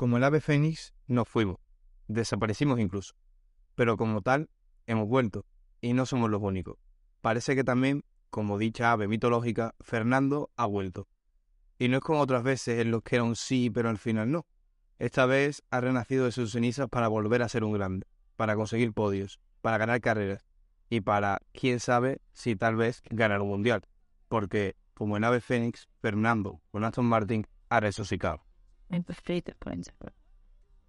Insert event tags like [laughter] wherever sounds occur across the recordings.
Como el ave fénix, nos fuimos. Desaparecimos incluso. Pero como tal, hemos vuelto. Y no somos los únicos. Parece que también, como dicha ave mitológica, Fernando ha vuelto. Y no es como otras veces en los que era un sí, pero al final no. Esta vez ha renacido de sus cenizas para volver a ser un grande, para conseguir podios, para ganar carreras y para, quién sabe, si tal vez ganar un mundial. Porque, como en Ave Fénix, Fernando con Aston Martin ha resucitado. and the fate principle.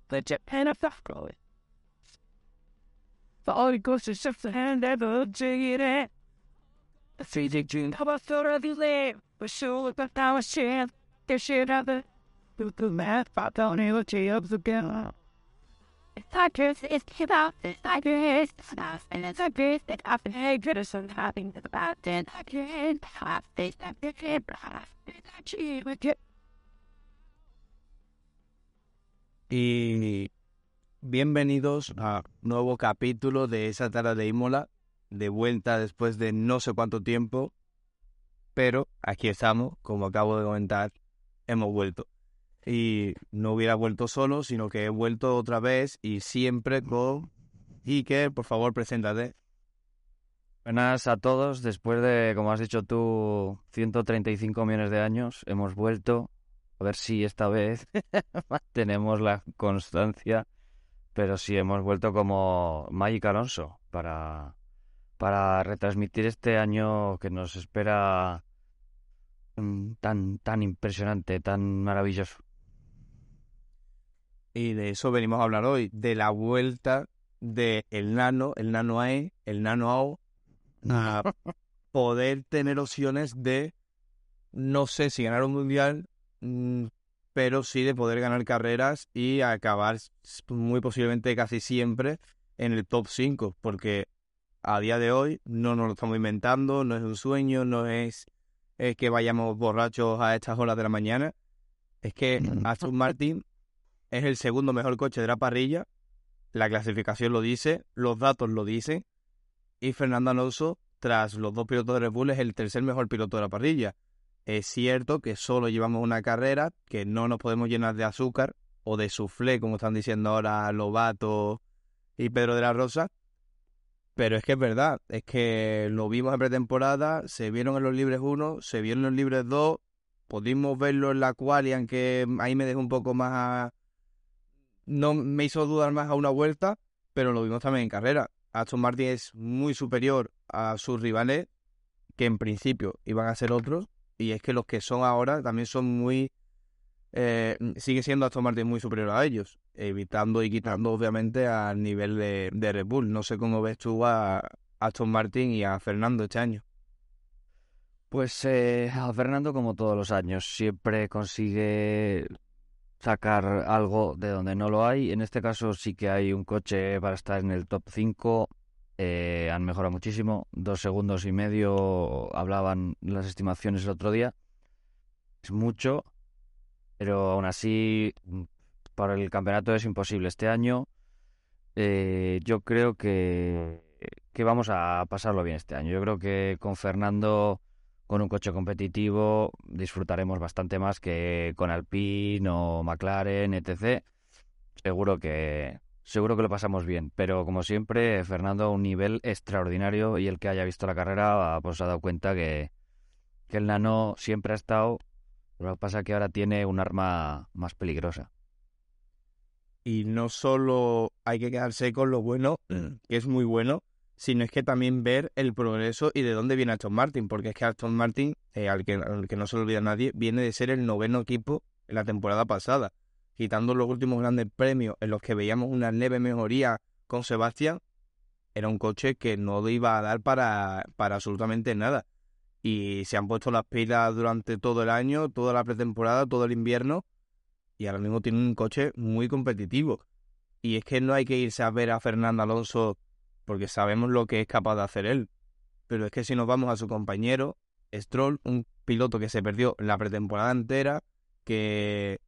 The Japan of the growing. The Holy Ghost is just the hand of the do it. The physic dream of a third of the lab, but surely but thou shall, the shall of the with the math about the analogy of the girl. Suckers is about the suckers, snuff, and the beast that have the hatred to some having the about the suckers, half the suckers, half the suckers, half a suckers, Y bienvenidos a nuevo capítulo de esa tarde de Imola, de vuelta después de no sé cuánto tiempo, pero aquí estamos, como acabo de comentar, hemos vuelto. Y no hubiera vuelto solo, sino que he vuelto otra vez y siempre con Iker, por favor, preséntate. Buenas a todos. Después de, como has dicho tú, 135 millones de años, hemos vuelto a ver si esta vez [laughs] tenemos la constancia, pero sí hemos vuelto como Magic Alonso para, para retransmitir este año que nos espera mm, tan, tan impresionante, tan maravilloso. Y de eso venimos a hablar hoy, de la vuelta del el nano, el nano AE, el nano AO, a [laughs] poder tener opciones de, no sé si ganar un mundial, pero sí de poder ganar carreras y acabar muy posiblemente casi siempre en el top 5, porque a día de hoy no nos lo estamos inventando, no es un sueño, no es, que vayamos borrachos a estas horas de la mañana, es que Aston Martin es el segundo mejor coche de la parrilla, la clasificación lo dice, los datos lo dicen, y Fernando Alonso, tras los dos pilotos de Red Bull, es el tercer mejor piloto de la parrilla. Es cierto que solo llevamos una carrera, que no nos podemos llenar de azúcar o de soufflé, como están diciendo ahora Lobato y Pedro de la Rosa. Pero es que es verdad, es que lo vimos en pretemporada, se vieron en los libres 1, se vieron en los libres 2, pudimos verlo en la quali, aunque ahí me dejó un poco más... No me hizo dudar más a una vuelta, pero lo vimos también en carrera. Aston Martin es muy superior a sus rivales, que en principio iban a ser otros, y es que los que son ahora también son muy... Eh, sigue siendo Aston Martin muy superior a ellos, evitando y quitando obviamente al nivel de, de Red Bull. No sé cómo ves tú a Aston Martin y a Fernando este año. Pues eh, a Fernando, como todos los años, siempre consigue sacar algo de donde no lo hay. En este caso sí que hay un coche para estar en el top 5 eh, han mejorado muchísimo. Dos segundos y medio hablaban las estimaciones el otro día. Es mucho, pero aún así para el campeonato es imposible. Este año eh, yo creo que, que vamos a pasarlo bien este año. Yo creo que con Fernando, con un coche competitivo, disfrutaremos bastante más que con Alpine o McLaren, etc. Seguro que, seguro que lo pasamos bien. Pero como siempre, Fernando un nivel extraordinario y el que haya visto la carrera pues ha dado cuenta que, que el nano siempre ha estado, lo que pasa es que ahora tiene un arma más peligrosa. Y no solo hay que quedarse con lo bueno, [clears throat] que es muy bueno, sino es que también ver el progreso y de dónde viene Aston Martin, porque es que Aston Martin, eh, al, que, al que no se lo olvida nadie, viene de ser el noveno equipo en la temporada pasada quitando los últimos grandes premios en los que veíamos una leve mejoría con Sebastián, era un coche que no iba a dar para, para absolutamente nada. y se han puesto las pilas durante todo el año, toda la pretemporada, todo el invierno y ahora mismo tienen un coche muy competitivo. Y es que no hay que irse a ver a Fernando Alonso porque sabemos lo que es capaz de hacer él. Pero es que si nos vamos a su compañero, Stroll, un piloto que se perdió la pretemporada entera, que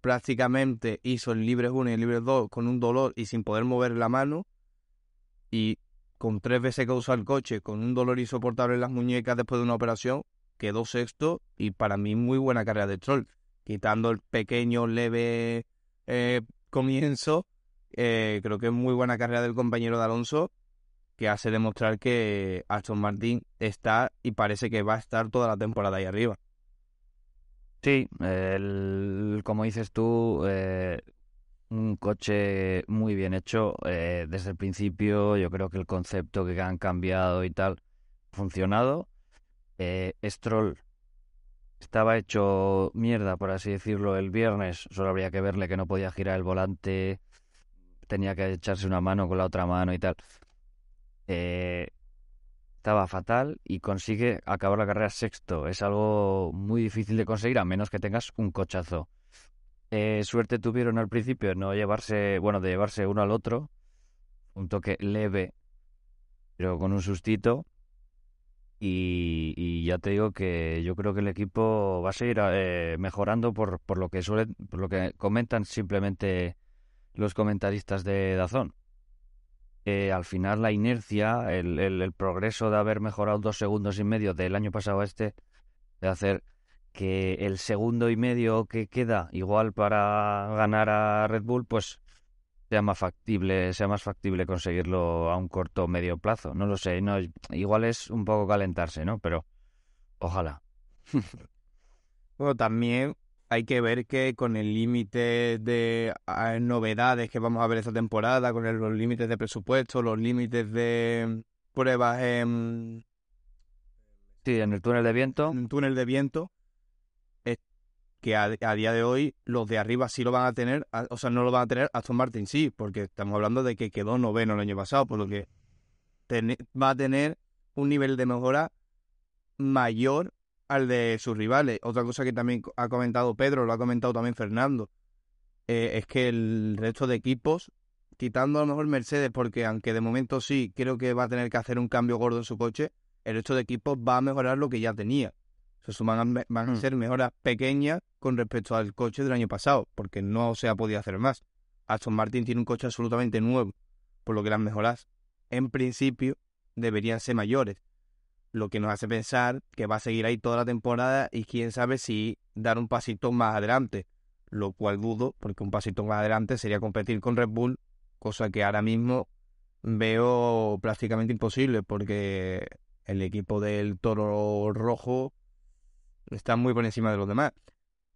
prácticamente hizo el Libre 1 y el Libre 2 con un dolor y sin poder mover la mano, y con tres veces que usó el coche, con un dolor insoportable en las muñecas después de una operación, quedó sexto y para mí muy buena carrera de Stroll. Quitando el pequeño, leve eh, comienzo, eh, creo que es muy buena carrera del compañero de Alonso que hace demostrar que Aston Martin está y parece que va a estar toda la temporada ahí arriba. Sí, como dices tú, eh, un coche muy bien hecho eh, desde el principio. Yo creo que el concepto que han cambiado y tal funcionado. Eh, Stroll estaba hecho mierda, por así decirlo, el viernes. Solo habría que verle que no podía girar el volante, tenía que echarse una mano con la otra mano y tal. Eh, estaba fatal y consigue acabar la carrera sexto. Es algo muy difícil de conseguir a menos que tengas un cochazo. Eh, suerte tuvieron al principio no llevarse, bueno, de llevarse uno al otro. Un toque leve, pero con un sustito. Y, ya te digo que yo creo que el equipo va a seguir eh, mejorando por, por lo que suelen, por lo que comentan simplemente los comentaristas de Dazón. Eh, al final la inercia, el, el, progreso de haber mejorado dos segundos y medio del año pasado a este, de hacer que el segundo y medio que queda igual para ganar a Red Bull, pues sea más factible, sea más factible conseguirlo a un corto o medio plazo. No lo sé, no, igual es un poco calentarse, ¿no? Pero ojalá. [laughs] bueno, también hay que ver que con el límite de ah, novedades que vamos a ver esta temporada, con los límites de presupuesto, los límites de pruebas en... Sí, en el túnel de viento. En el túnel de viento, es que a, día de hoy los de arriba sí lo van a tener, o sea, no lo van a tener Aston Martin sí, porque estamos hablando de que quedó noveno el año pasado, por lo que va a tener un nivel de mejora mayor al de sus rivales. Otra cosa que también ha comentado Pedro, lo ha comentado también Fernando, eh, es que el resto de equipos, quitando a lo mejor Mercedes, porque aunque de momento sí creo que va a tener que hacer un cambio gordo en su coche, el resto de equipos va a mejorar lo que ya tenía. O sea, van a, van a hmm. ser mejoras pequeñas con respecto al coche del año pasado, porque no se ha podido hacer más. Aston Martin tiene un coche absolutamente nuevo, por lo que las mejoras, en principio, deberían ser mayores lo que nos hace pensar que va a seguir ahí toda la temporada y quién sabe si dar un pasito más adelante, lo cual dudo, porque un pasito más adelante sería competir con Red Bull, cosa que ahora mismo veo prácticamente imposible, porque el equipo del Toro Rojo está muy por encima de los demás.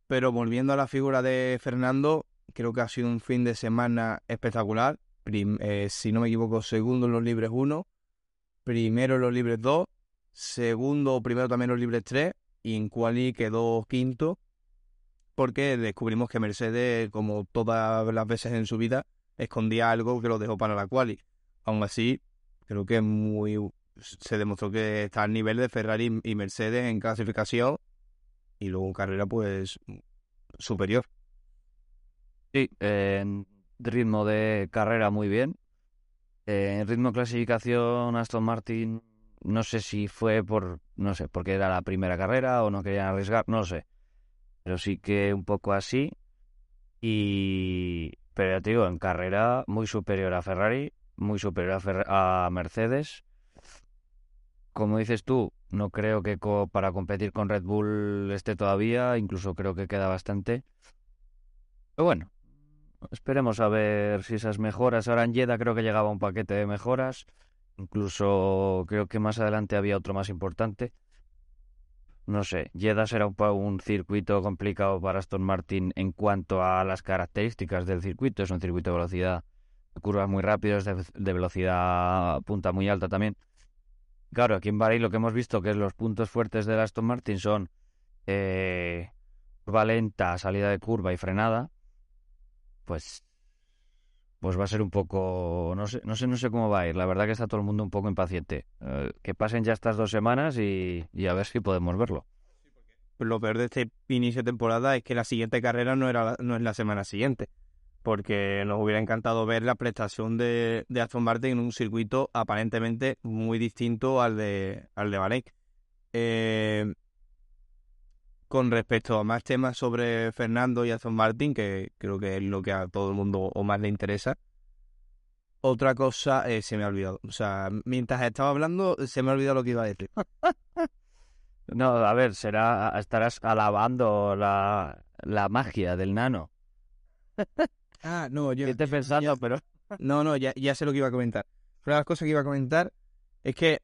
Pero volviendo a la figura de Fernando, creo que ha sido un fin de semana espectacular. Eh, si no me equivoco, segundo en los libres 1, primero en los libres 2 segundo primero también los libres 3 y en quali quedó quinto porque descubrimos que Mercedes, como todas las veces en su vida, escondía algo que lo dejó para la quali. Aún así, creo que muy se demostró que está al nivel de Ferrari y Mercedes en clasificación y luego carrera pues superior. Sí, en ritmo de carrera muy bien. en ritmo de clasificación Aston Martin no sé si fue por, no sé, porque era la primera carrera o no querían arriesgar, no lo sé. Pero sí que un poco así. Y, pero ya te digo, en carrera muy superior a Ferrari, muy superior a, Mercedes. Como dices tú, no creo que para competir con Red Bull esté todavía, incluso creo que queda bastante. Pero bueno, esperemos a ver si esas mejoras. Ahora en Jeddah creo que llegaba un paquete de mejoras. Incluso creo que más adelante había otro más importante. No sé, Jeddah será un, circuito complicado para Aston Martin en cuanto a las características del circuito. Es un circuito de velocidad, curvas muy rápidas, de, velocidad punta muy alta también. Claro, aquí en Bahrein lo que hemos visto que es los puntos fuertes del Aston Martin son eh, curva lenta, salida de curva y frenada. Pues pues va a ser un poco, no sé, no sé, no sé cómo va a ir. La verdad que está todo el mundo un poco impaciente. Eh, que pasen ya estas dos semanas y, a ver si podemos verlo. Lo peor de este inicio de temporada es que la siguiente carrera no era no es la semana siguiente, porque nos hubiera encantado ver la prestación de, de Aston Martin en un circuito aparentemente muy distinto al de al de Bahrein. Eh, con respecto a más temas sobre Fernando y Aston Martin, que creo que es lo que a todo el mundo o más le interesa. Otra cosa eh, se me ha olvidado. O sea, mientras estaba hablando, se me ha olvidado lo que iba a decir. [laughs] no, a ver, será estarás alabando la, la magia del nano. [laughs] ah, no, yo. Estoy pensando, pero. [laughs] No, no, ya, ya sé lo que iba a comentar. Una de las cosas que iba a comentar es que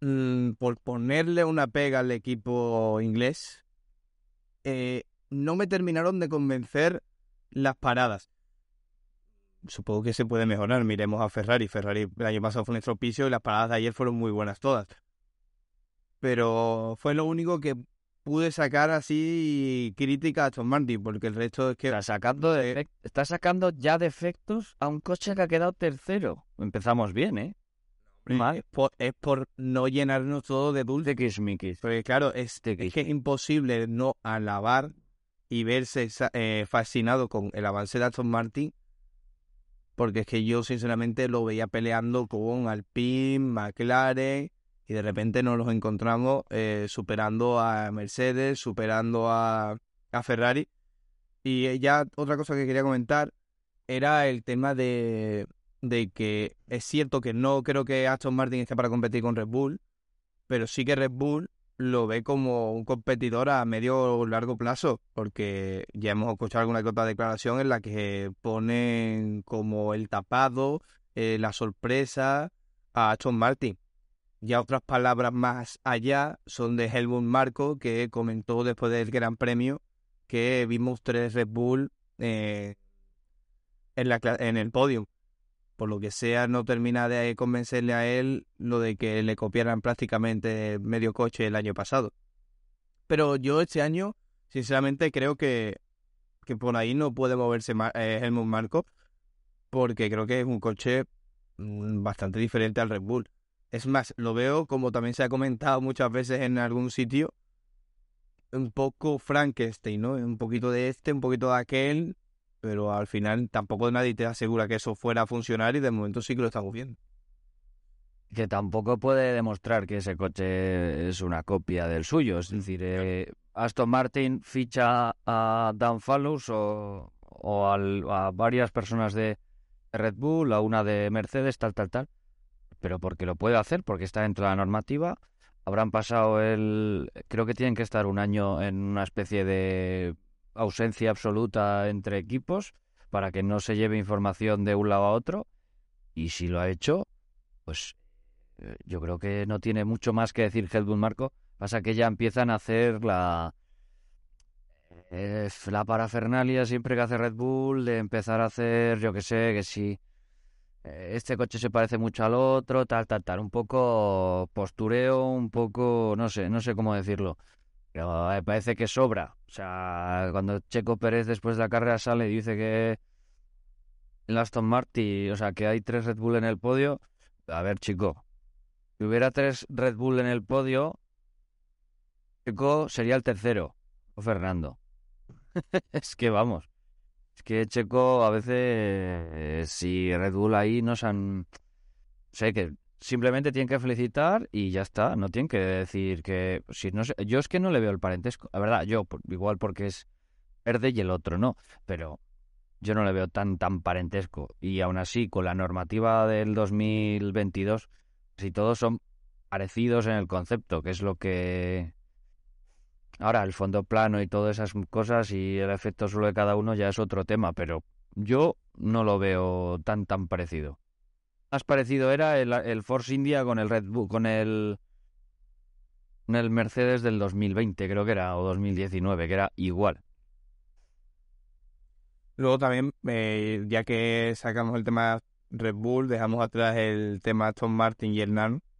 mm, por ponerle una pega al equipo inglés, eh, no me terminaron de convencer las paradas. Supongo que se puede mejorar. Miremos a Ferrari. Ferrari el año pasado fue un estropicio y las paradas de ayer fueron muy buenas todas. Pero fue lo único que pude sacar así crítica a Aston Martin, porque el resto es que... Está sacando, de, está sacando ya defectos a un coche que ha quedado tercero. Empezamos bien, ¿eh? Es por, es por, no llenarnos todo de dulce. Porque claro, es, es, que es imposible no alabar y verse eh, fascinado con el avance de Aston Martin. Porque es que yo sinceramente lo veía peleando con Alpine, McLaren y de repente nos los encontramos eh, superando a Mercedes, superando a, a Ferrari. Y ya otra cosa que quería comentar era el tema de, de que es cierto que no creo que Aston Martin esté para competir con Red Bull, pero sí que Red Bull lo ve como un competidor a medio o largo plazo, porque ya hemos escuchado alguna que otra declaración en la que ponen como el tapado, eh, la sorpresa a Aston Martin. Ya otras palabras más allá son de Helmut Marco, que comentó después del Gran Premio que vimos tres Red Bull eh, en, la, en el podio por lo que sea, no termina de convencerle a él lo de que le copiaran prácticamente medio coche el año pasado. Pero yo este año, sinceramente, creo que, que por ahí no puede moverse eh, Helmut Marco, porque creo que es un coche mm, bastante diferente al Red Bull. Es más, lo veo, como también se ha comentado muchas veces en algún sitio, un poco Frankenstein, ¿no? Un poquito de este, un poquito de aquel, pero al final tampoco nadie te asegura que eso fuera a funcionar y de momento sí que lo estamos viendo. Que tampoco puede demostrar que ese coche es una copia del suyo. Es decir, eh, Aston Martin ficha a Dan Fallows o, o a varias personas de Red Bull, a una de Mercedes, tal, tal, tal. Pero porque lo puede hacer, porque está dentro de la normativa. Habrán pasado el. Creo que tienen que estar un año en una especie de ausencia absoluta entre equipos para que no se lleve información de un lado a otro. Y si lo ha hecho, pues eh, yo creo que no tiene mucho más que decir Helmut Marco. Pasa que ya empiezan a hacer la, eh, la parafernalia siempre que hace Red Bull, de empezar a hacer, yo que sé, que si eh, este coche se parece mucho al otro, tal, tal, tal. Un poco postureo, un poco, no sé, no sé cómo decirlo. Pero me parece que sobra. O sea, cuando Checo Pérez después de la carrera sale y dice que el Aston Martin, o sea, que hay tres Red Bull en el podio. A ver, chico, si hubiera tres Red Bull en el podio, Checo sería el tercero, o Fernando. [laughs] es que vamos. Es que Checo a veces, si Red Bull ahí nos han... Sé que simplemente tienen que felicitar y ya está. No tienen que decir que. Si no yo es que no le veo el parentesco. La verdad, yo, igual porque es verde y el otro no. Pero yo no le veo tan, tan parentesco. Y aún así, con la normativa del 2022, si todos son parecidos en el concepto, que es lo que. Ahora, el fondo plano y todas esas cosas y el efecto solo de cada uno ya es otro tema, pero yo no lo veo tan, tan parecido más parecido era el, Force India con el Red Bull, con el, con el Mercedes del 2020, creo que era, o 2019, que era igual. Luego también, eh, ya que sacamos el tema Red Bull, dejamos atrás el tema Aston Martin y el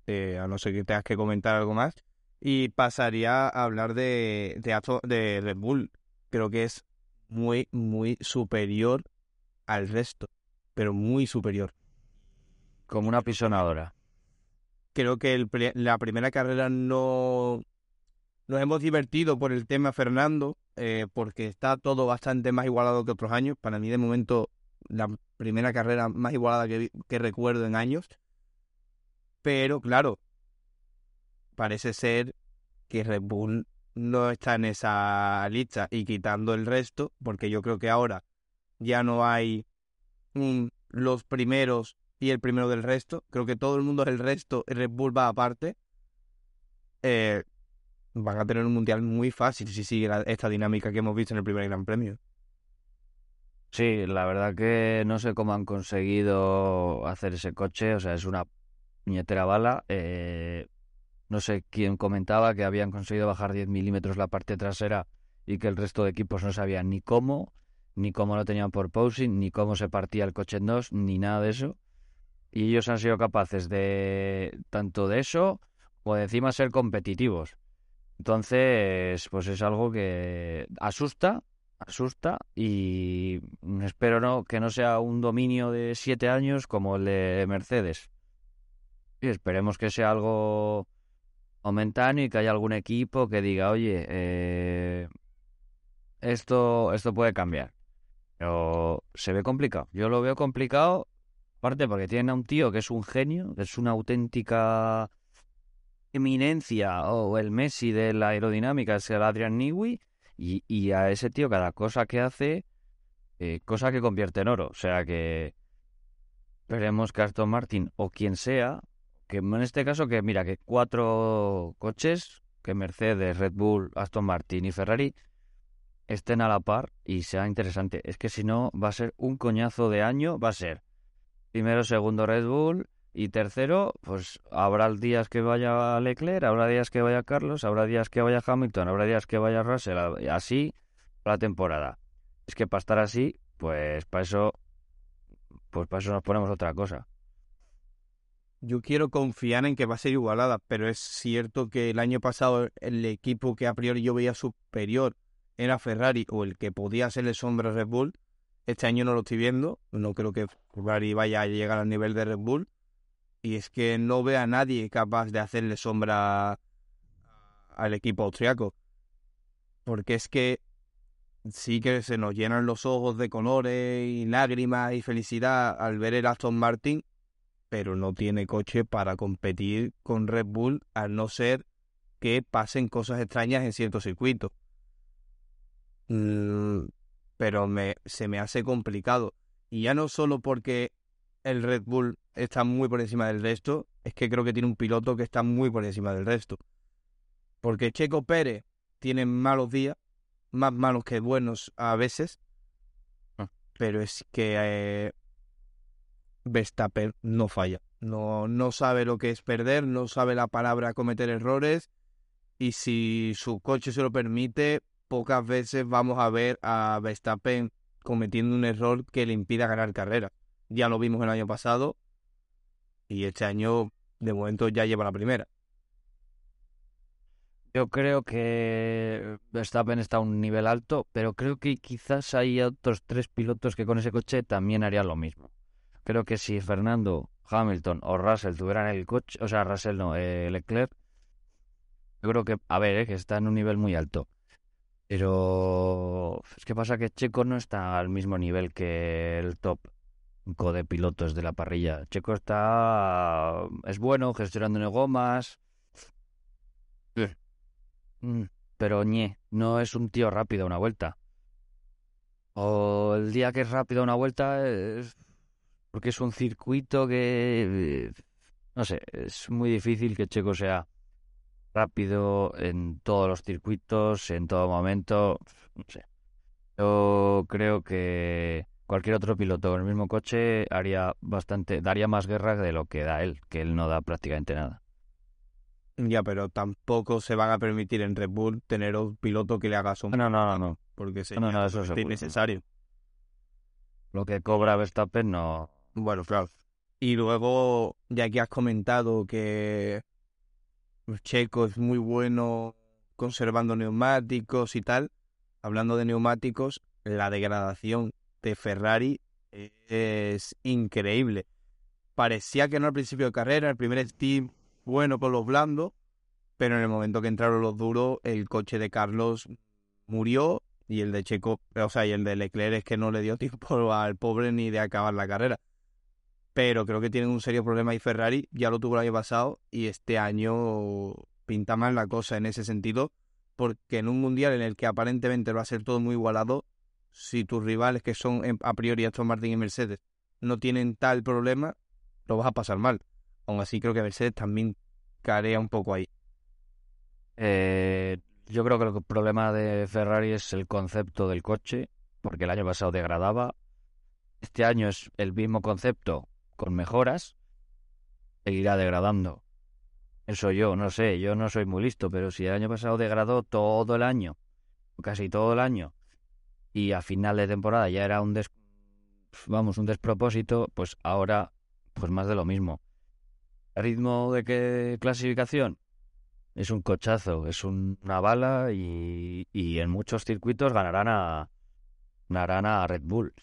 eh, a no ser que tengas que comentar algo más, y pasaría a hablar de, de, de Red Bull. Creo que es muy, muy superior al resto. pero muy superior. Como una pisonadora. Creo que el, la primera carrera no nos hemos divertido por el tema Fernando, eh, porque está todo bastante más igualado que otros años. Para mí, de momento, la primera carrera más igualada que, que recuerdo en años. Pero, claro, parece ser que Red Bull no está en esa lista y quitando el resto, porque yo creo que ahora ya no hay los primeros y el primero del resto. Creo que todo el mundo es el resto y Red Bull va aparte. Eh, van a tener un mundial muy fácil si sigue esta dinámica que hemos visto en el primer Gran Premio. Sí, la verdad que no sé cómo han conseguido hacer ese coche, o sea, es una puñetera bala. Eh, no sé quién comentaba que habían conseguido bajar 10 milímetros la parte trasera y que el resto de equipos no sabían ni cómo, ni cómo lo tenían por posing, ni cómo se partía el coche en dos, ni nada de eso. Y ellos han sido capaces de tanto de eso o de encima ser competitivos. Entonces, pues es algo que asusta, asusta y espero no que no sea un dominio de siete años como el de Mercedes. Y esperemos que sea algo momentáneo y que haya algún equipo que diga, oye, eh, esto, esto puede cambiar. Pero se ve complicado. Yo lo veo complicado, aparte porque tienen a un tío que es un genio, que es una auténtica eminencia o el Messi de la aerodinámica, es el Adrian Newey, y, a ese tío cada cosa que hace, eh, cosa que convierte en oro. O sea que esperemos que Aston Martin o quien sea, que en este caso que mira que cuatro coches, que Mercedes, Red Bull, Aston Martin y Ferrari, estén a la par y sea interesante. Es que si no, va a ser un coñazo de año, va a ser primero, segundo Red Bull y tercero, pues habrá días que vaya Leclerc, habrá días que vaya Carlos, habrá días que vaya Hamilton, habrá días que vaya Russell, así la temporada. Es que para estar así, pues para eso, pues para eso nos ponemos otra cosa. Yo quiero confiar en que va a ser igualada, pero es cierto que el año pasado el equipo que a priori yo veía superior era Ferrari o el que podía hacerle sombra Red Bull. Este año no lo estoy viendo, no creo que Ferrari vaya a llegar al nivel de Red Bull. Y es que no ve a nadie capaz de hacerle sombra al equipo austriaco. Porque es que sí que se nos llenan los ojos de colores y lágrimas y felicidad al ver el Aston Martin, pero no tiene coche para competir con Red Bull, al no ser que pasen cosas extrañas en ciertos circuitos. Pero me, se me hace complicado. Y ya no solo porque el Red Bull está muy por encima del resto, es que creo que tiene un piloto que está muy por encima del resto. Porque Checo Pérez tiene malos días, más malos que buenos a veces, ah. pero es que eh, Verstappen no falla. No, no sabe lo que es perder, no sabe la palabra cometer errores, y si su coche se lo permite, pocas veces vamos a ver a Verstappen cometiendo un error que le impida ganar carrera. Ya lo vimos el año pasado y este año de momento ya lleva la primera. Yo creo que Verstappen está a un nivel alto, pero creo que quizás hay otros tres pilotos que con ese coche también harían lo mismo. Creo que si Fernando, Hamilton o Russell tuvieran el coche, o sea, Russell no, eh, Leclerc, yo creo que, a ver, eh, que está en un nivel muy alto. Pero es que pasa que Checo no está al mismo nivel que el top de pilotos de la parrilla. Checo está es bueno gestionando gomas. Mm, pero ñe, no es un tío rápido a una vuelta. O el día que es rápido a una vuelta es porque es un circuito que no sé, es muy difícil que Checo sea rápido en todos los circuitos, en todo momento. No sé. Yo creo que cualquier otro piloto con el mismo coche haría bastante, daría más guerra de lo que da él, que él no da prácticamente nada. Ya, pero tampoco se van a permitir en Red Bull tener un piloto que le haga sombra. No, no, no, no. Porque sería no, eso es innecesario. Lo que cobra Verstappen no. Bueno, claro. Y luego, ya que has comentado que Checo es muy bueno conservando neumáticos y tal. Hablando de neumáticos, la degradación de Ferrari es increíble. Parecía que no al principio de carrera, el primer steam bueno por los blandos, pero en el momento que entraron los duros, el coche de Carlos murió y el de Checo, o sea, y el de Leclerc es que no le dio [laughs] tiempo al pobre ni de acabar la carrera. Pero creo que tienen un serio problema y Ferrari ya lo tuvo el año pasado y este año pinta mal la cosa en ese sentido, porque en un mundial en el que aparentemente va a ser todo muy igualado, si tus rivales que son a priori Aston Martin y Mercedes no tienen tal problema, lo vas a pasar mal. Aún así creo que Mercedes también carea un poco ahí. Eh, yo creo que el problema de Ferrari es el concepto del coche, porque el año pasado degradaba. Este año es el mismo concepto con mejoras, seguirá degradando. Eso yo, no sé, yo no soy muy listo, pero si el año pasado degradó todo el año, casi todo el año, y a final de temporada ya era un des... vamos, un despropósito, pues ahora pues más de lo mismo. ¿Ritmo de qué clasificación? Es un cochazo, es una bala y, y en muchos circuitos ganarán a, ganarán a Red Bull.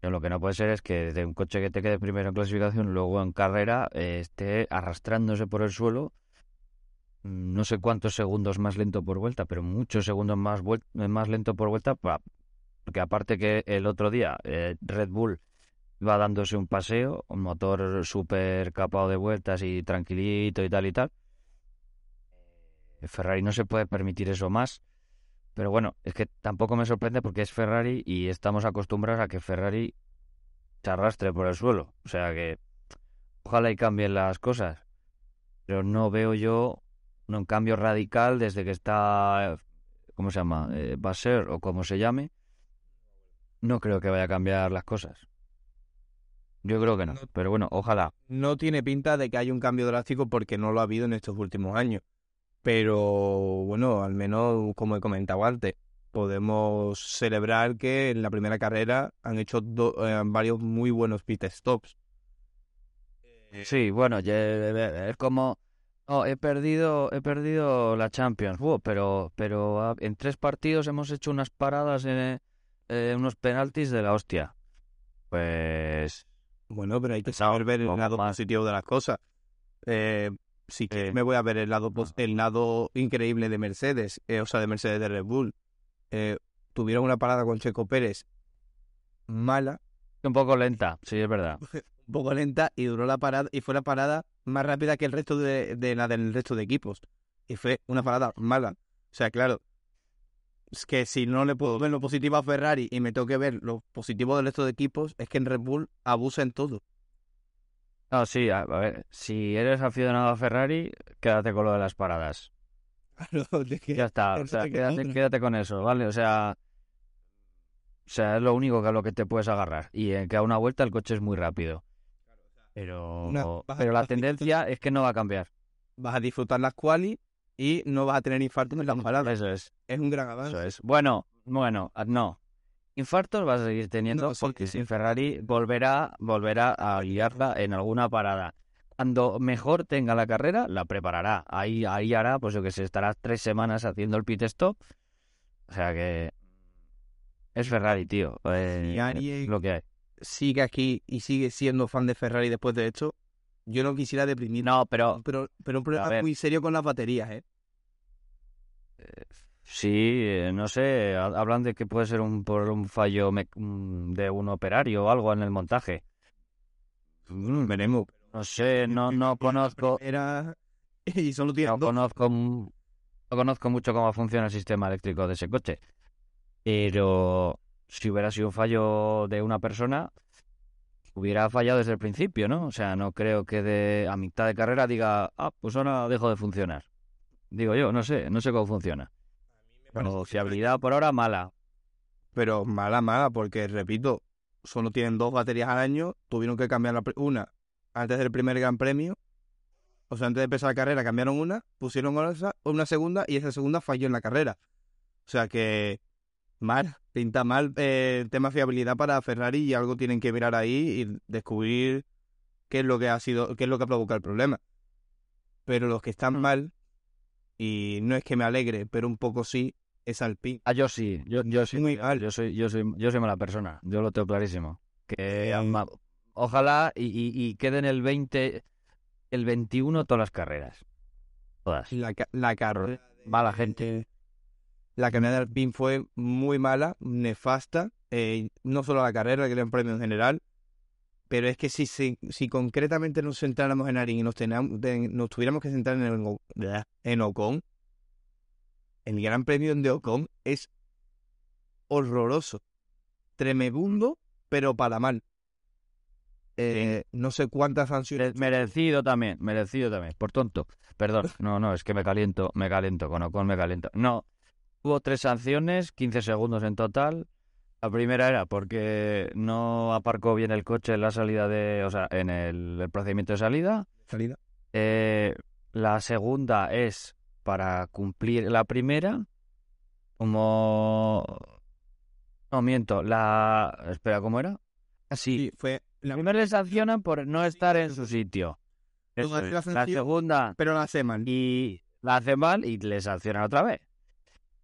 Lo que no puede ser es que de un coche que te quede primero en clasificación, luego en carrera, eh, esté arrastrándose por el suelo mm, no sé cuántos segundos más lento por vuelta, pero muchos segundos más, más lento por vuelta porque aparte que el otro día eh, Red Bull va dándose un paseo, un motor súper capado de vueltas y tranquilito y tal y tal. Eh, Ferrari no se puede permitir eso más. Pero bueno, es que tampoco me sorprende porque es Ferrari y estamos acostumbrados a que Ferrari se arrastre por el suelo. O sea que ojalá y cambien las cosas. Pero no veo yo un cambio radical desde que está, ¿cómo se llama? Eh, Basser o como se llame no creo que vaya a cambiar las cosas. Yo creo que no, pero bueno, ojalá. No tiene pinta de que haya un cambio drástico porque no lo ha habido en estos últimos años. Pero bueno, al menos como he comentado antes, podemos celebrar que en la primera carrera han hecho eh, varios muy buenos pit stops. Sí, bueno, es como no, he perdido, he perdido la Champions, pero, pero en tres partidos hemos hecho unas paradas en, eh, unos penaltis de la hostia. Pues. Bueno, pero hay que saber ver el lado positivo de las cosas. Eh, sí que me voy a ver el lado, el lado increíble de Mercedes, eh, o sea, de Mercedes de Red Bull. tuvieron una parada con Checo Pérez mala. Un poco lenta, sí, es verdad. [laughs] un poco lenta y duró la parada y fue la parada más rápida que el resto de, de la del resto de equipos. Y fue una parada mala. O sea, claro, es que si no le puedo ver lo positivo a Ferrari y me tengo que ver lo positivo del resto de equipos, es que en Red Bull abusa en todo. No, sí, a, ver, si eres aficionado a Ferrari, quédate con lo de las paradas. [laughs] ya está, o sea, quédate, con eso, ¿vale? O sea, o sea, es lo único que a lo que te puedes agarrar. Y en que a una vuelta el coche es muy rápido. Pero, pero la tendencia es que no va a cambiar. Vas a disfrutar las quali y no vas a tener infartos en las paradas. Eso es. Es un gran avance. Eso es. Bueno, bueno, ah, no. Infartos vas a seguir teniendo porque si Ferrari volverá, volverá a guiarla en alguna parada. Cuando mejor tenga la carrera, la preparará. Ahí, ahí hará, pues yo que sé, estará tres semanas haciendo el pit stop. O sea que es Ferrari, tío. Eh, lo que hay. Sigue aquí y sigue siendo fan de Ferrari después de esto. Yo no quisiera deprimir. No, pero. Pero, pero un problema muy serio con las baterías, ¿eh? eh sí, eh, no sé. Hablan de que puede ser un, por un fallo mm, de un operario o algo en el montaje. Mm, veremos. No sé, no, no conozco. Era. [laughs] Y solo tiene no conozco, no conozco mucho cómo funciona el sistema eléctrico de ese coche. Pero si hubiera sido un fallo de una persona, hubiera fallado desde el principio, ¿no? O sea, no creo que de a mitad de carrera diga, ah, pues ahora dejo de funcionar. Digo yo, no sé, no sé cómo funciona. Pero fiabilidad por ahora mala. Pero mala, mala, porque repito, solo tienen dos baterías al año, tuvieron que cambiar una antes del primer Gran Premio. O sea, antes de empezar la carrera cambiaron una, pusieron una segunda y esa segunda falló en la carrera. O sea que mal, pinta mal eh, el tema fiabilidad para Ferrari y algo tienen que mirar ahí y descubrir qué es lo que ha sido, qué es lo que ha provocado el problema. Pero los que están mm. mal, y no es que me alegre, pero un poco sí, es Alpine. Ah, yo sí, yo, yo sí, muy mal. Yo soy, yo soy, yo soy mala persona, yo lo tengo clarísimo. Que ojalá y, y, queden el 20, el 21 todas las carreras. Todas. La, la carrera. Mala gente. La carrera de Alpine fue muy mala, nefasta. Eh, no solo la carrera, el Gran Premio en general. Pero es que si, si, si concretamente nos centráramos en Arin y nos, nos tuviéramos que centrar en, el, en Ocon, el Gran Premio de Ocon es horroroso. Tremebundo, pero para mal. Eh, no sé cuántas sanciones. Merecido también, merecido también. Por tonto. Perdón, [laughs] no, no, es que me caliento, me caliento, con Ocon me caliento. No, hubo tres sanciones, 15 segundos en total. La primera era porque no aparcó bien el coche en la salida de, o sea, en el, procedimiento de salida. Salida. Eh, la segunda es para cumplir la primera, como no miento, la espera, ¿cómo era? Así sí, fue la primera le sancionan por no estar en su sitio. la, segunda, pero la hace mal. Y la hace mal y le sancionan otra vez.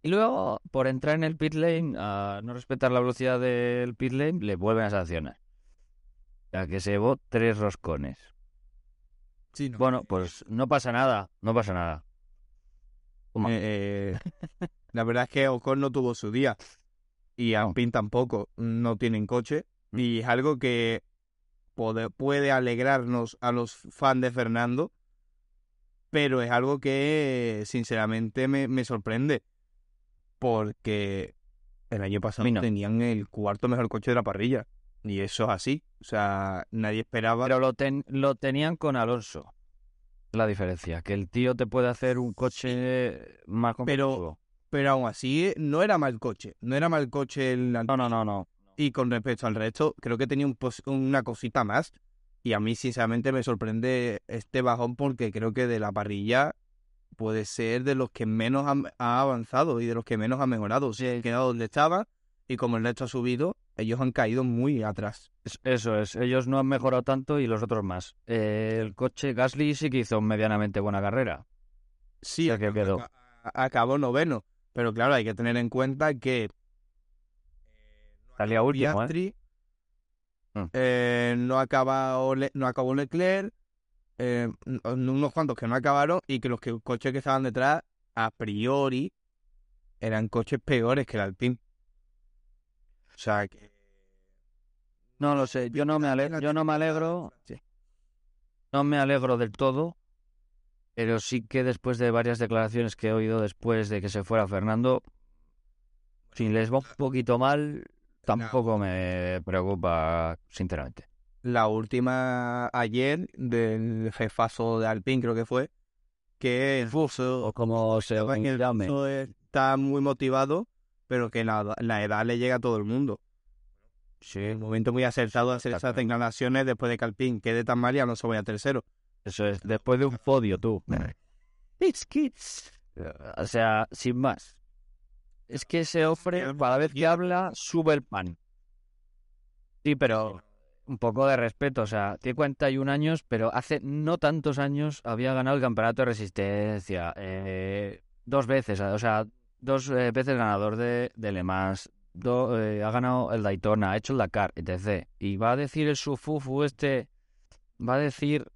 Y luego, por entrar en el pit lane, a no respetar la velocidad del pit lane, le vuelven a sancionar. Ya que se llevó tres roscones. Sí, Bueno, pues no pasa nada, no pasa nada. Eh, eh, la verdad es que Ocon no tuvo su día. Y Alpine tampoco. No tienen coche. Mm. Y es algo que puede, alegrarnos a los fans de Fernando, pero es algo que sinceramente me, sorprende, porque el año pasado tenían el cuarto mejor coche de la parrilla, y eso es así, o sea, nadie esperaba... Pero lo, lo tenían con Alonso, la diferencia, que el tío te puede hacer un coche más competitivo. Pero, pero aún así no era mal coche, no era mal coche el... No, no, no, no. Y con respecto al resto, creo que tenía un una cosita más. Y a mí, sinceramente, me sorprende este bajón porque creo que de la parrilla puede ser de los que menos ha, avanzado y de los que menos ha mejorado. Se ha quedado donde estaba y como el resto ha subido, ellos han caído muy atrás. Eso es, ellos no han mejorado tanto y los otros más. Eh, el coche Gasly sí que hizo medianamente buena carrera. Sí, que quedó. acabó noveno. Pero claro, hay que tener en cuenta que Salía último, ¿eh? Mm. ¿eh? no, acaba, no acabó Leclerc, eh, unos cuantos que no acabaron y que los que, coches que estaban detrás, a priori, eran coches peores que el Alpine. O sea que... No lo sé, yo no me alegro, yo no me alegro, no me alegro del todo, pero sí que después de varias declaraciones que he oído después de que se fuera Fernando, si les va un poquito mal, tampoco me preocupa, sinceramente. La última ayer del jefazo de Alpine, creo que fue, que el o como se llame. está muy motivado, pero que la, la, edad le llega a todo el mundo. Sí. Un momento muy acertado hacer esas declaraciones después de que Alpine quede tan mal y no se vaya a tercero. Eso es, después de un podio, tú. [laughs] It's kids. O sea, sin más. Es que se ofre, cada vez que habla, sube el pan. Sí, pero un poco de respeto. O sea, tiene 41 años, pero hace no tantos años había ganado el campeonato de resistencia. Eh, dos veces, o sea, dos eh, veces ganador de, de Le Mans. Eh, ha ganado el Daytona, ha hecho el Dakar, etc. Y va a decir el Sufufu este, va a decir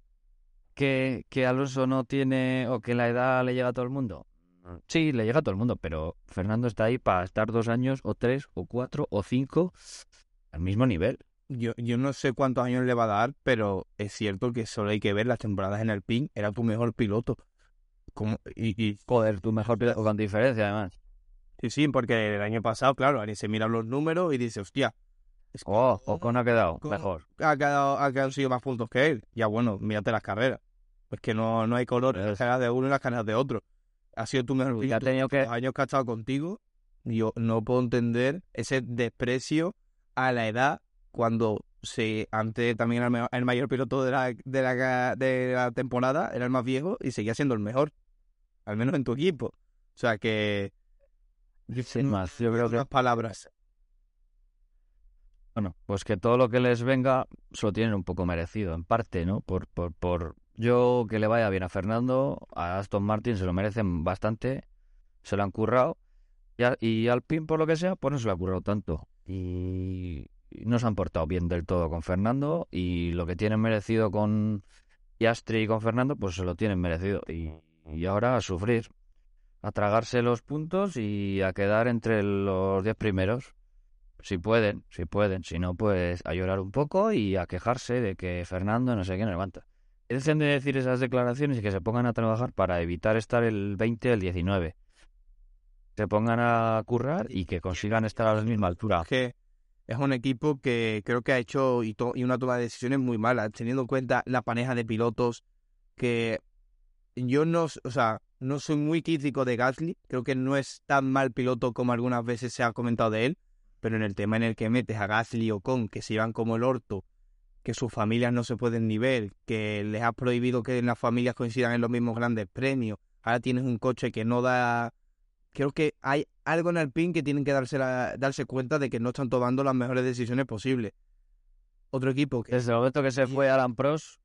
que, que Alonso no tiene o que la edad le llega a todo el mundo. Sí, le llega a todo el mundo, pero Fernando está ahí para estar dos años, o tres, o cuatro, o cinco, al mismo nivel. Yo, yo no sé cuántos años le va a dar, pero es cierto que solo hay que ver las temporadas en el PIN. Era tu mejor piloto. Como, y, y, Joder, tu mejor piloto, con diferencia además. Sí, sí, porque el año pasado, claro, alguien se mira los números y dice, hostia. Es oh, Ocon ha quedado mejor. Ha quedado, ha quedado más puntos que él. Ya bueno, mírate las carreras. Pues que no, no hay color en las carreras de uno y las carreras de otro ha sido tu mejor ha tenido que... Los años que ha estado contigo, yo no puedo entender ese desprecio a la edad cuando se antes también era el mayor piloto de la, de la, de la temporada, era el más viejo y seguía siendo el mejor, al menos en tu equipo. O sea que... Sin más, yo creo que... palabras. Bueno, pues que todo lo que les venga se lo tienen un poco merecido, en parte, ¿no? Por, por, por, yo que le vaya bien a Fernando, a Aston Martin se lo merecen bastante, se lo han currado. Y, al PIN, por lo que sea, pues no se lo ha currado tanto. Y, no se han portado bien del todo con Fernando y lo que tienen merecido con Piastri y con Fernando, pues se lo tienen merecido. Y, y ahora a sufrir, a tragarse los puntos y a quedar entre los diez primeros. Si pueden, si pueden. Si no, pues a llorar un poco y a quejarse de que Fernando no sé quién levanta. Dejen de decir esas declaraciones y que se pongan a trabajar para evitar estar el 20 o el 19. Se pongan a currar y que consigan estar a la misma altura. Que es un equipo que creo que ha hecho y, y una toma de decisiones muy mala, teniendo en cuenta la pareja de pilotos que yo no, o sea, no soy muy crítico de Gasly, creo que no es tan mal piloto como algunas veces se ha comentado de él, pero en el tema en el que metes a Gasly o Con, que se iban como el orto, que sus familias no se pueden ni ver, que les ha prohibido que las familias coincidan en los mismos grandes premios, ahora tienes un coche que no da... Creo que hay algo en Alpine que tienen que darse, darse cuenta de que no están tomando las mejores decisiones posibles. Otro equipo que... Desde el momento que se fue Alan Prost,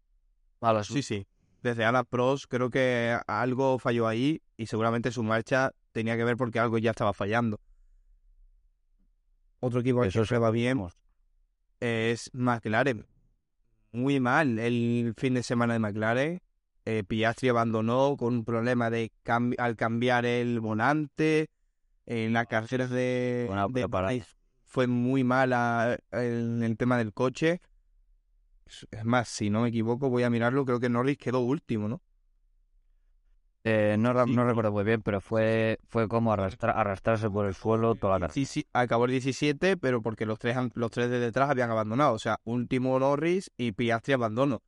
a Sí, sí. Desde Alan Prost creo que algo falló ahí y seguramente su marcha tenía que ver porque algo ya estaba fallando. Otro equipo que se va bien es McLaren. Muy mal el fin de semana de McLaren. Eh, Piastri abandonó con un problema de al cambiar el volante. En las carreras de, fue muy mala en el tema del coche. Es más, si no me equivoco, voy a mirarlo. Creo que Norris quedó último, ¿no? Eh, no, no recuerdo muy bien, pero fue, fue como arrastrarse por el suelo toda la Sí, sí, acabó el 17, pero porque los tres, los tres de detrás habían abandonado. O sea, último Norris y Piastri abandono.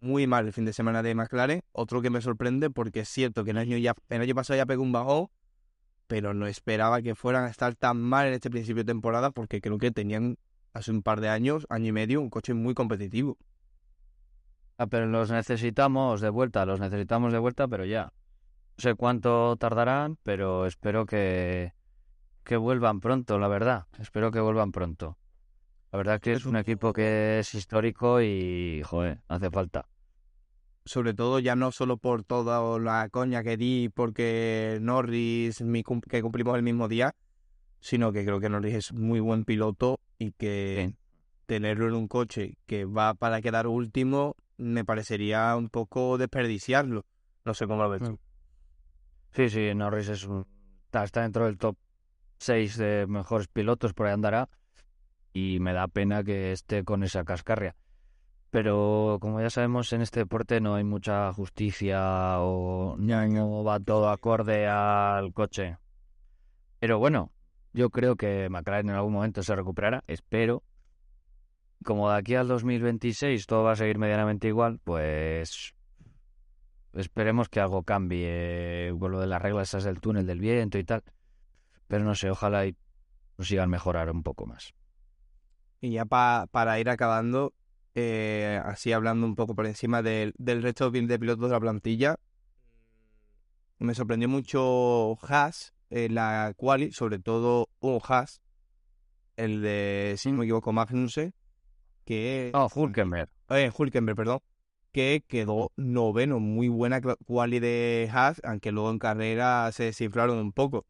Muy mal el fin de semana de McLaren. Otro que me sorprende porque es cierto que el año, ya, el año pasado ya pegó un bajón, pero no esperaba que fueran a estar tan mal en este principio de temporada porque creo que tenían hace un par de años, año y medio, un coche muy competitivo. Ah, pero los necesitamos de vuelta, los necesitamos de vuelta, pero ya. No sé cuánto tardarán, pero espero que, que vuelvan pronto, la verdad. Espero que vuelvan pronto. La verdad que es un equipo que es histórico y, joder, hace falta. Sobre todo ya no solo por toda la coña que di porque Norris, que cumplimos el mismo día, sino que creo que Norris es muy buen piloto y que tenerlo en un coche que va para quedar último me parecería un poco desperdiciarlo. No sé cómo lo ves tú. Sí, sí, Norris es un, está dentro del top 6 de mejores pilotos, por ahí andará. Y me da pena que esté con esa cascarria. Pero como ya sabemos, en este deporte no hay mucha justicia o no va todo acorde al coche. Pero bueno, yo creo que McLaren en algún momento se recuperará, espero. Como de aquí al 2026 todo va a seguir medianamente igual, pues Esperemos que algo cambie con lo de las reglas esas del túnel del viento y tal. Pero no sé, ojalá y consigan mejorar un poco más. Y ya para ir acabando, eh, así hablando un poco por encima del, del resto de pilotos de la plantilla, me sorprendió mucho Haas, en la quali, sobre todo un Haas, el de, si no me equivoco, Magnussen, que... Oh, Hulkenberg. Eh, Hulkenberg, perdón que quedó noveno. Muy buena quali de Haas, aunque luego en carrera se desinflaron un poco.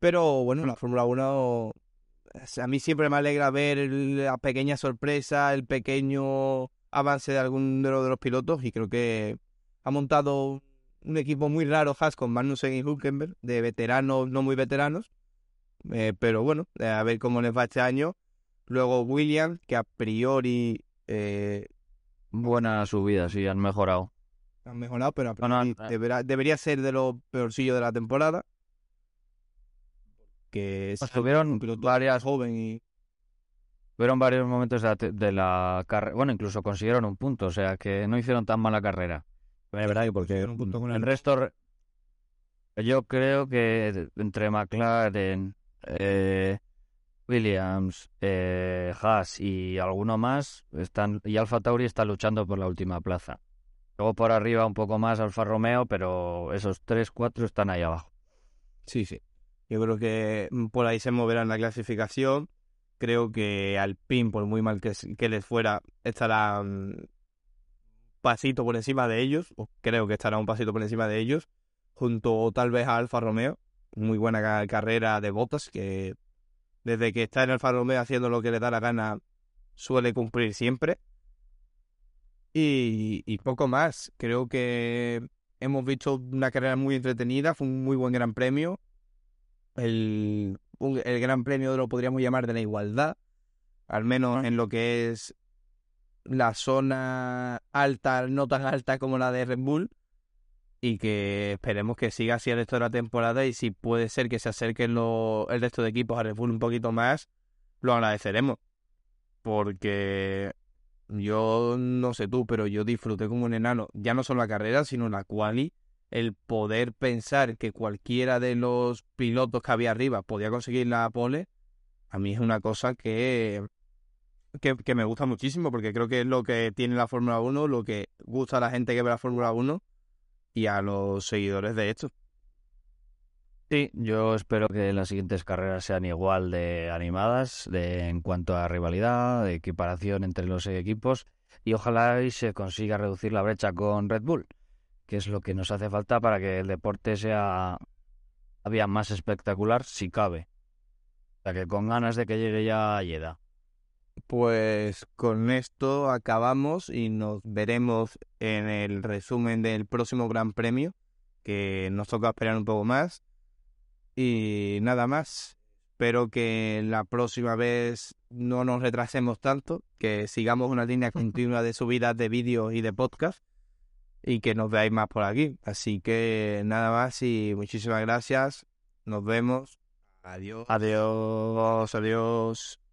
Pero bueno, la Fórmula 1 a mí siempre me alegra ver la pequeña sorpresa, el pequeño avance de alguno de los pilotos y creo que ha montado un equipo muy raro Haas con Magnussen y Hulkenberg, de veteranos, no muy veteranos, eh, pero bueno, a ver cómo les va este año. Luego Williams, que a priori eh, Buena subida, sí, han mejorado. Han mejorado, pero debería ser de los peorcillos de la temporada. Que es tuvieron varias joven y Tuvieron varios momentos de la, carrera. Bueno, incluso consiguieron un punto, o sea que no hicieron tan mala carrera. Es verdad, porque un punto con el, resto. Yo creo que entre McLaren, eh, Williams, eh, Haas y alguno más están y Alfa Tauri está luchando por la última plaza. Luego por arriba un poco más Alfa Romeo, pero esos tres, cuatro están ahí abajo. Sí, sí. Yo creo que mm, por ahí se moverán la clasificación. Creo que Alpine, por muy mal que, que les fuera, estará un mm, pasito por encima de ellos. O creo que estará un pasito por encima de ellos. Junto tal vez a Alfa Romeo. Muy buena carrera de botas que desde que está en el Romeo haciendo lo que le da la gana, suele cumplir siempre. Y, y poco más. Creo que hemos visto una carrera muy entretenida, fue un muy buen gran premio. El, el gran premio lo podríamos llamar de la igualdad, al menos en lo que es la zona alta, no tan alta como la de Red Bull, y que esperemos que siga así el resto de la temporada y si puede ser que se acerquen el resto de equipos a Red Bull un poquito más, lo agradeceremos. Porque yo no sé tú, pero yo disfruté como un enano, ya no solo la carrera, sino la quali, el poder pensar que cualquiera de los pilotos que había arriba podía conseguir la pole, a mí es una cosa que, que, me gusta muchísimo, porque creo que es lo que tiene la Fórmula 1, lo que gusta a la gente que ve la Fórmula 1 y a los seguidores de esto. Sí, yo espero que las siguientes carreras sean igual de animadas de, en cuanto a rivalidad, de equiparación entre los equipos y ojalá se consiga reducir la brecha con Red Bull, que es lo que nos hace falta para que el deporte sea todavía más espectacular si cabe. O sea que con ganas de que llegue ya Yeda. Pues con esto acabamos y nos veremos en el resumen del próximo Gran Premio, que nos toca esperar un poco más. Y nada más. Espero que la próxima vez no nos retrasemos tanto, que sigamos una línea [laughs] continua de subidas de vídeos y de podcast y que nos veáis más por aquí. Así que nada más y muchísimas gracias. Nos vemos. Adiós. Adiós. Adiós.